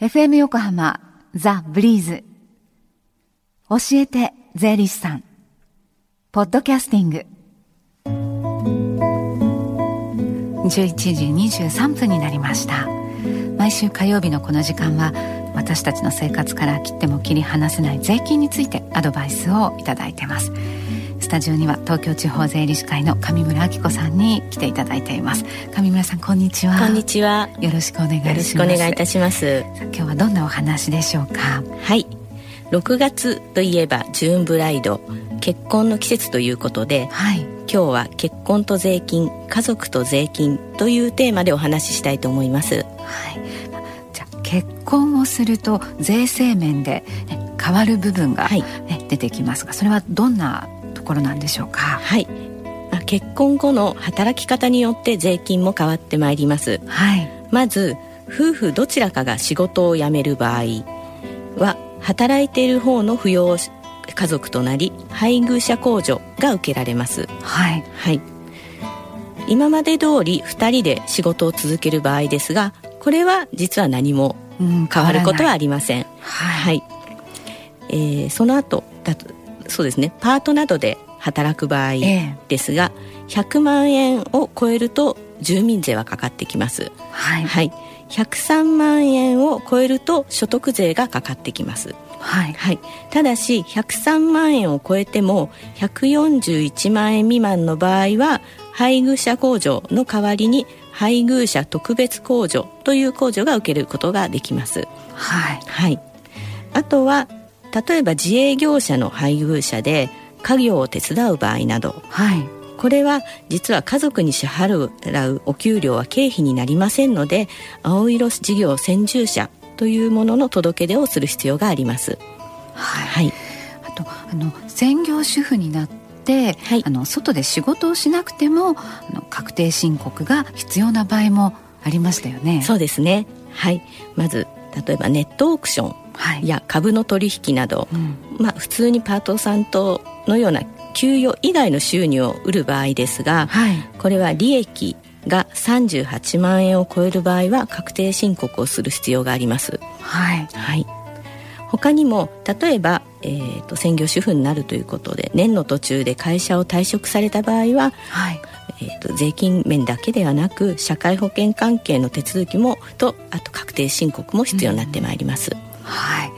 FM 横浜ザ・ブリーズ。教えて税理士さん。ポッドキャスティング。11時23分になりました。毎週火曜日のこの時間は私たちの生活から切っても切り離せない税金についてアドバイスをいただいてます。スタジオには東京地方税理士会の上村明子さんに来ていただいています。上村さんこんにちは。こんにちは。よろしくお願いします。よろしくお願いいたします。今日はどんなお話でしょうか？はい。6月といえばジューンブライド結婚の季節ということで、はい、今日は結婚と税金家族と税金というテーマでお話ししたいと思います。はい。じゃあ結婚をすると税制面で、ね、変わる部分が、ね、はい、出てきますがそれはどんなところなんでしょうか？はい。結婚後の働き方によって税金も変わってまいります、はい、まず夫婦どちらかが仕事を辞める場合は働いている方の扶養家族となり配偶者控除が受けられます。はい、はい、今まで通り2人で仕事を続ける場合ですがこれは実は何も変わることはありません、はい、はい、えー、その後だとそうですね。パートなどで働く場合ですが、えー、100万円を超えると住民税はかかってきます。はい、はい、103万円を超えると所得税がかかってきます。はい、はい、ただし103万円を超えても141万円未満の場合は配偶者控除の代わりに配偶者特別控除という控除が受けることができます。はい、はい、あとは例えば自営業者の配偶者で家業を手伝う場合など、はい、これは実は家族に支払うお給料は経費になりませんので青色事業先住者というものの届け出をする必要があります。はい、はい、あとあの専業主婦になって、はい、あの外で仕事をしなくてもあの確定申告が必要な場合もありましたよね。そうですね。はい。まず例えばネットオークションや株の取引など、はい、まあ普通にパートさんとのような給与以外の収入を売る場合ですが、はい、これは利益が38万円を超える場合は確定申告をする必要があります。はい、はい、他にも例えば、えーと、専業主婦になるということで年の途中で会社を退職された場合は、はい。えーと、税金面だけではなく社会保険関係の手続きもとあと確定申告も必要になってまいります。うん、はい。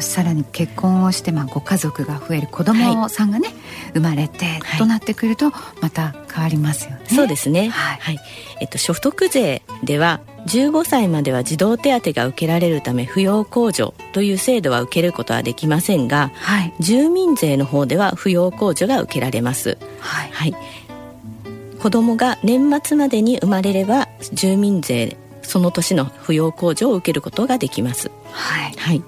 さらに結婚をして、まあ、ご家族が増える子供さんがね、はい、生まれて、はい、となってくるとまた変わりますよね。そうですね、はい、はい、えっと、所得税では15歳までは児童手当が受けられるため扶養控除という制度は受けることはできませんが、はい、住民税の方では扶養控除が受けられます。はい、はい、子供が年末までに生まれれば住民税その年の扶養控除を受けることができます。はい、はい。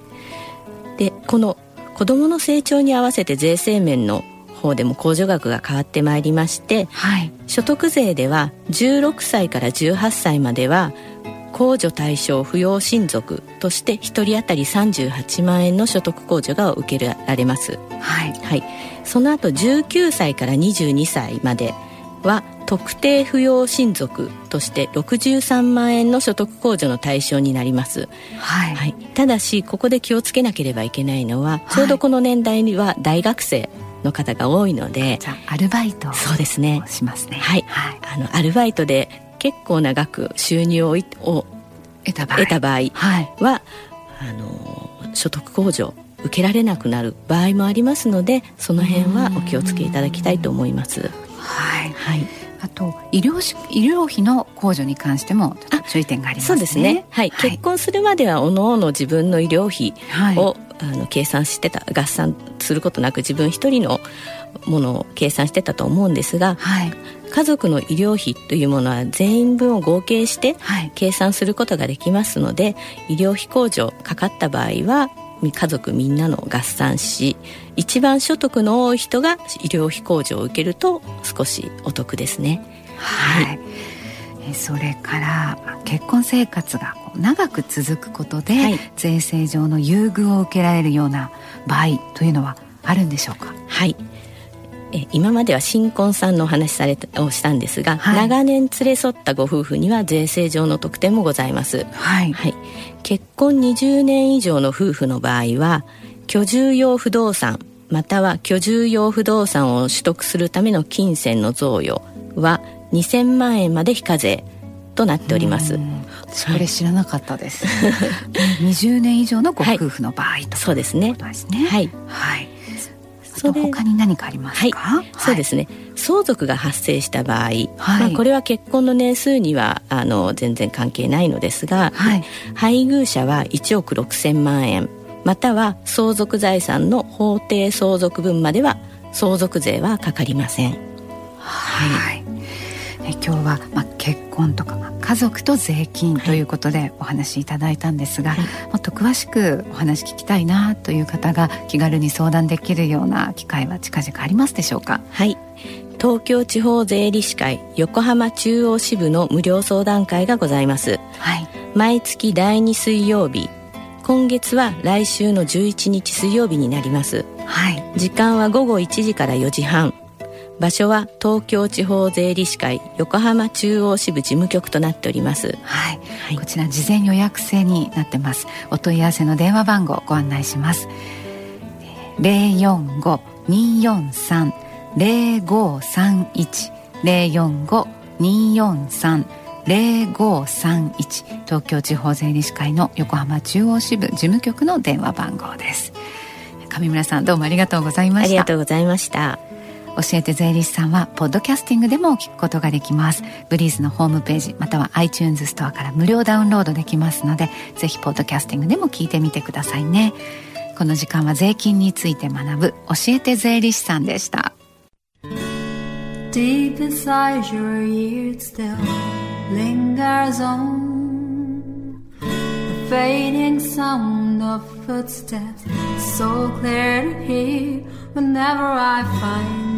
でこの子どもの成長に合わせて税制面の方でも控除額が変わってまいりまして、はい、所得税では16歳から18歳までは控除対象扶養親族として1人当たり38万円の所得控除が受けられます、はい。はい、その後19歳から22歳までは特定扶養親族として63万円の所得控除の対象になります、はい、はい、ただしここで気をつけなければいけないのは、ちょうどこの年代には大学生の方が多いのでじゃあアルバイトそうですね。しますね。はい、はい、あのアルバイトで結構長く収入をを得た場合得た場合は、はい、あの所得控除受けられなくなる場合もありますのでその辺はお気をつけいただきたいと思います。はい、はい。あと医療医療費の控除に関しても注意点があります、ね、そうですね、はい、はい、結婚するまではおのおの自分の医療費を、はい、あの計算してた合算することなく自分一人のものを計算してたと思うんですが、はい、家族の医療費というものは全員分を合計して計算することができますので、医療費控除かかった場合は家族みんなの合算し一番所得の多い人が医療費控除を受けると少しお得ですね。はい、はい。それから結婚生活が長く続くことで、はい、税制上の優遇を受けられるような場合というのはあるんでしょうか？はい。え今までは新婚さんのお話されをしたんですが、はい、長年連れ添ったご夫婦には税制上の特典もございます、はい、はい、結婚20年以上の夫婦の場合は居住用不動産または居住用不動産を取得するための金銭の贈与は2000万円まで非課税となっております。それ知らなかったです、20年以上のご夫婦の場合、はい、とそうですね。ですね。はい、はいそれ他に何かありますか、はい、そうですね。相続が発生した場合、はい、まあ、これは結婚の年数にはあの全然関係ないのですが、はい、配偶者は1億6,000万円または相続財産の法定相続分までは相続税はかかりません。はい、え今日は、まあ、結婚とか、まあ、家族と税金ということでお話しいただいたんですが、はい、もっと詳しくお話聞きたいなという方が気軽に相談できるような機会は近々ありますでしょうか？はい。東京地方税理士会横浜中央支部の無料相談会がございます、はい、毎月第2水曜日。今月は来週の11日水曜日になります、はい、時間は午後1時から4時半場所は東京地方税理士会横浜中央支部事務局となっております、はい、はい、こちら事前予約制になってます。お問い合わせの電話番号ご案内します。045-243-0531 045-243 0531東京地方税理士会の横浜中央支部事務局の電話番号です。上村さんどうもありがとうございました。ありがとうございました教えて税理士さんはポッドキャスティングでも聞くことができます。ブリーズのホームページまたは iTunes ストアから無料ダウンロードできますのでぜひポッドキャスティングでも聞いてみてくださいね。この時間は税金について学ぶ教えて税理士さんでした。Deep inside your ears still lingers on the fading sound of footsteps so clear to hear whenever I find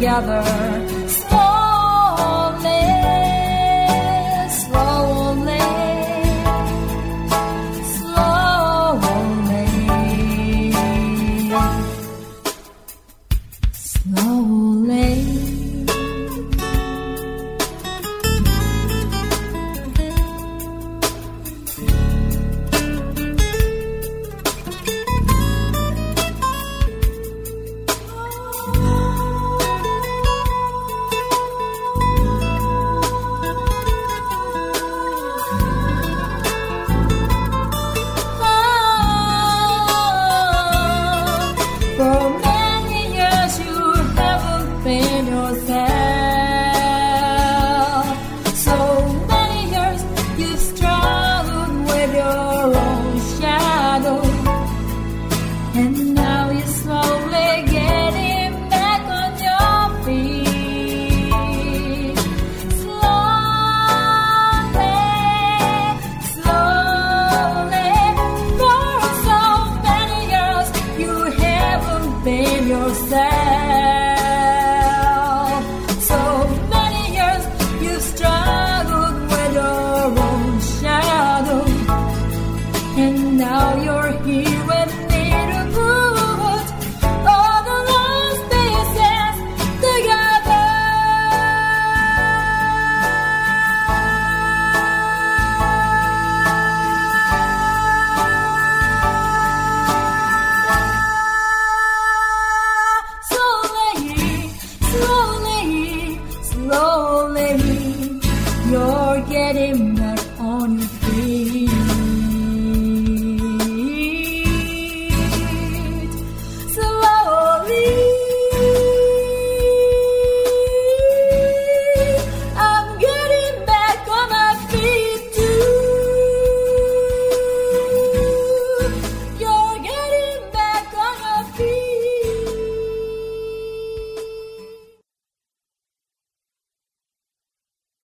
together.